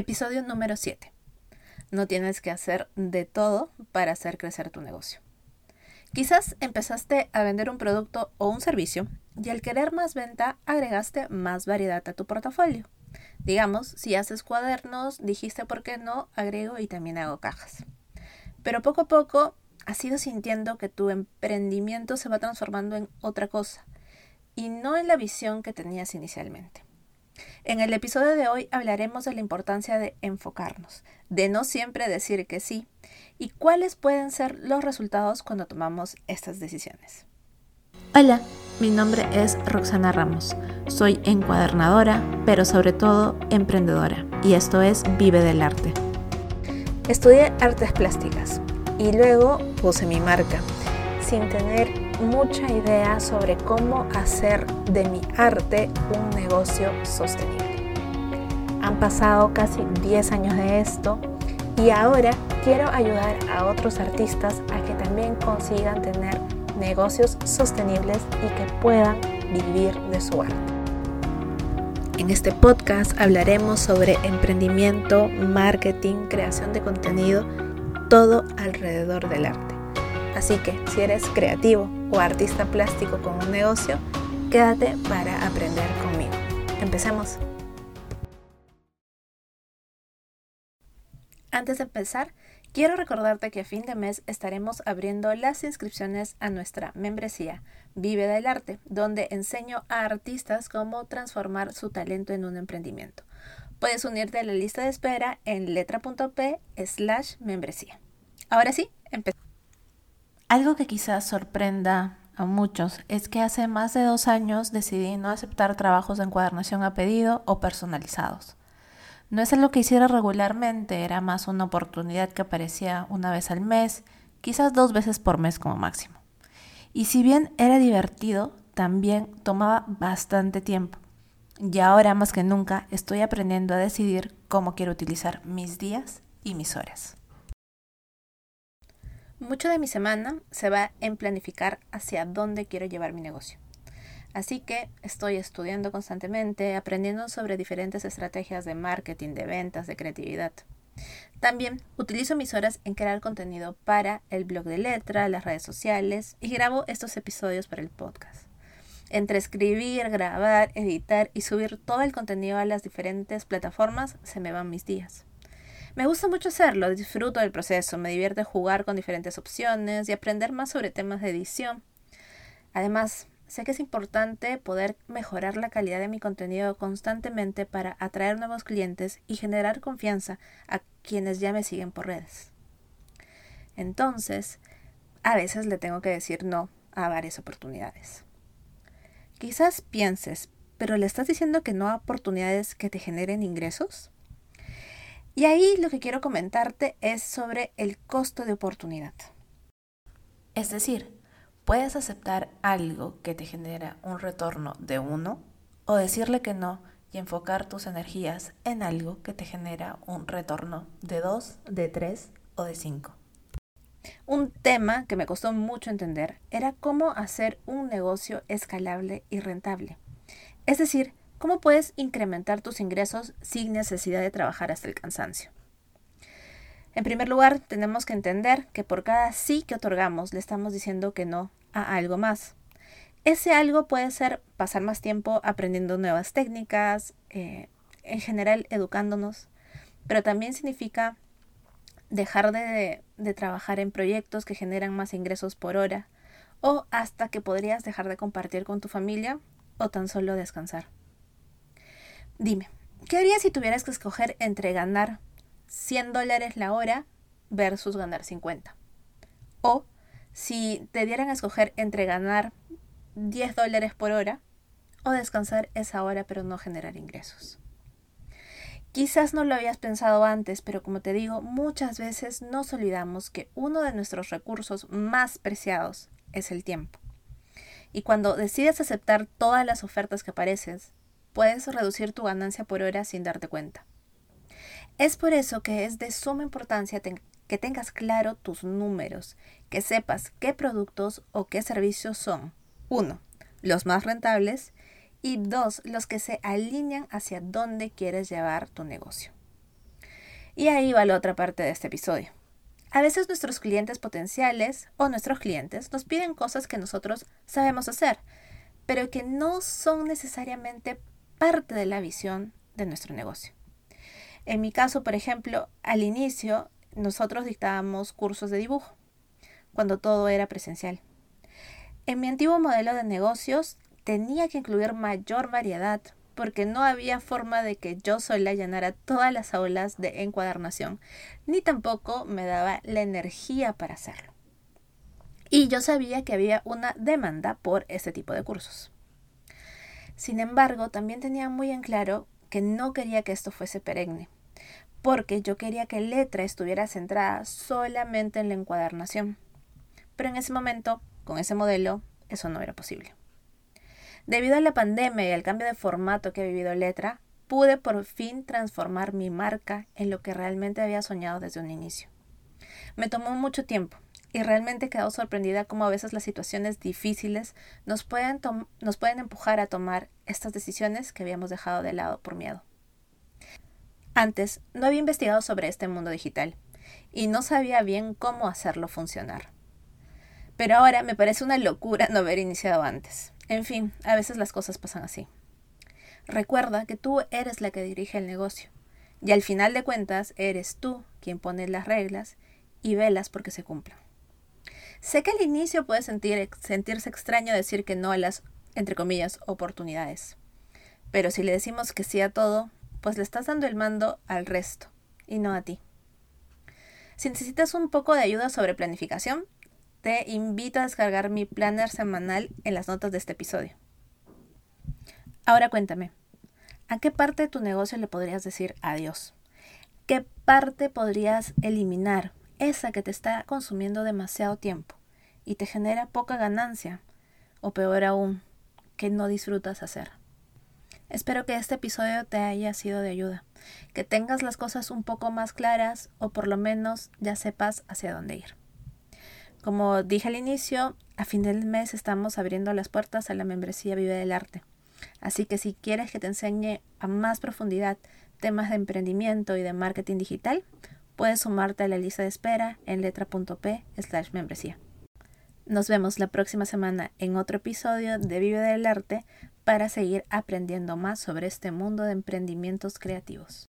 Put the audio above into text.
Episodio número 7. No tienes que hacer de todo para hacer crecer tu negocio. Quizás empezaste a vender un producto o un servicio y al querer más venta agregaste más variedad a tu portafolio. Digamos, si haces cuadernos, dijiste por qué no, agrego y también hago cajas. Pero poco a poco has ido sintiendo que tu emprendimiento se va transformando en otra cosa y no en la visión que tenías inicialmente. En el episodio de hoy hablaremos de la importancia de enfocarnos, de no siempre decir que sí y cuáles pueden ser los resultados cuando tomamos estas decisiones. Hola, mi nombre es Roxana Ramos. Soy encuadernadora, pero sobre todo emprendedora, y esto es Vive del Arte. Estudié artes plásticas y luego puse mi marca, sin tener mucha idea sobre cómo hacer de mi arte un negocio sostenible. Han pasado casi 10 años de esto y ahora quiero ayudar a otros artistas a que también consigan tener negocios sostenibles y que puedan vivir de su arte. En este podcast hablaremos sobre emprendimiento, marketing, creación de contenido, todo alrededor del arte. Así que si eres creativo o artista plástico con un negocio, quédate para aprender conmigo. Empecemos. Antes de empezar, quiero recordarte que a fin de mes estaremos abriendo las inscripciones a nuestra membresía Vive del Arte, donde enseño a artistas cómo transformar su talento en un emprendimiento. Puedes unirte a la lista de espera en letra.p slash membresía. Ahora sí, empezamos. Algo que quizás sorprenda a muchos es que hace más de dos años decidí no aceptar trabajos de encuadernación a pedido o personalizados. No es algo que hiciera regularmente, era más una oportunidad que aparecía una vez al mes, quizás dos veces por mes como máximo. Y si bien era divertido, también tomaba bastante tiempo. Y ahora más que nunca estoy aprendiendo a decidir cómo quiero utilizar mis días y mis horas. Mucho de mi semana se va en planificar hacia dónde quiero llevar mi negocio. Así que estoy estudiando constantemente, aprendiendo sobre diferentes estrategias de marketing, de ventas, de creatividad. También utilizo mis horas en crear contenido para el blog de letra, las redes sociales y grabo estos episodios para el podcast. Entre escribir, grabar, editar y subir todo el contenido a las diferentes plataformas se me van mis días. Me gusta mucho hacerlo, disfruto del proceso, me divierte jugar con diferentes opciones y aprender más sobre temas de edición. Además, sé que es importante poder mejorar la calidad de mi contenido constantemente para atraer nuevos clientes y generar confianza a quienes ya me siguen por redes. Entonces, a veces le tengo que decir no a varias oportunidades. Quizás pienses, pero ¿le estás diciendo que no a oportunidades que te generen ingresos? Y ahí lo que quiero comentarte es sobre el costo de oportunidad. Es decir, puedes aceptar algo que te genera un retorno de uno o decirle que no y enfocar tus energías en algo que te genera un retorno de dos, de tres o de cinco. Un tema que me costó mucho entender era cómo hacer un negocio escalable y rentable. Es decir, ¿Cómo puedes incrementar tus ingresos sin necesidad de trabajar hasta el cansancio? En primer lugar, tenemos que entender que por cada sí que otorgamos le estamos diciendo que no a algo más. Ese algo puede ser pasar más tiempo aprendiendo nuevas técnicas, eh, en general educándonos, pero también significa dejar de, de trabajar en proyectos que generan más ingresos por hora, o hasta que podrías dejar de compartir con tu familia o tan solo descansar. Dime, ¿qué harías si tuvieras que escoger entre ganar 100 dólares la hora versus ganar 50? O si te dieran a escoger entre ganar 10 dólares por hora o descansar esa hora pero no generar ingresos. Quizás no lo habías pensado antes, pero como te digo, muchas veces nos olvidamos que uno de nuestros recursos más preciados es el tiempo. Y cuando decides aceptar todas las ofertas que apareces, puedes reducir tu ganancia por hora sin darte cuenta. Es por eso que es de suma importancia que tengas claro tus números, que sepas qué productos o qué servicios son, uno, los más rentables y dos, los que se alinean hacia dónde quieres llevar tu negocio. Y ahí va la otra parte de este episodio. A veces nuestros clientes potenciales o nuestros clientes nos piden cosas que nosotros sabemos hacer, pero que no son necesariamente parte de la visión de nuestro negocio. En mi caso, por ejemplo, al inicio nosotros dictábamos cursos de dibujo, cuando todo era presencial. En mi antiguo modelo de negocios tenía que incluir mayor variedad porque no había forma de que yo sola llenara todas las aulas de encuadernación, ni tampoco me daba la energía para hacerlo. Y yo sabía que había una demanda por este tipo de cursos. Sin embargo, también tenía muy en claro que no quería que esto fuese perenne, porque yo quería que letra estuviera centrada solamente en la encuadernación. Pero en ese momento, con ese modelo, eso no era posible. Debido a la pandemia y al cambio de formato que ha vivido Letra, pude por fin transformar mi marca en lo que realmente había soñado desde un inicio. Me tomó mucho tiempo y realmente he quedado sorprendida cómo a veces las situaciones difíciles nos pueden, nos pueden empujar a tomar estas decisiones que habíamos dejado de lado por miedo. Antes no había investigado sobre este mundo digital y no sabía bien cómo hacerlo funcionar. Pero ahora me parece una locura no haber iniciado antes. En fin, a veces las cosas pasan así. Recuerda que tú eres la que dirige el negocio y al final de cuentas eres tú quien pone las reglas y velas porque se cumplan. Sé que al inicio puede sentir, sentirse extraño decir que no a las, entre comillas, oportunidades. Pero si le decimos que sí a todo, pues le estás dando el mando al resto y no a ti. Si necesitas un poco de ayuda sobre planificación, te invito a descargar mi planner semanal en las notas de este episodio. Ahora cuéntame, ¿a qué parte de tu negocio le podrías decir adiós? ¿Qué parte podrías eliminar? Esa que te está consumiendo demasiado tiempo y te genera poca ganancia, o peor aún, que no disfrutas hacer. Espero que este episodio te haya sido de ayuda, que tengas las cosas un poco más claras o por lo menos ya sepas hacia dónde ir. Como dije al inicio, a fin del mes estamos abriendo las puertas a la membresía Vive del Arte. Así que si quieres que te enseñe a más profundidad temas de emprendimiento y de marketing digital, puedes sumarte a la lista de espera en letra.p slash membresía. Nos vemos la próxima semana en otro episodio de Vive del Arte para seguir aprendiendo más sobre este mundo de emprendimientos creativos.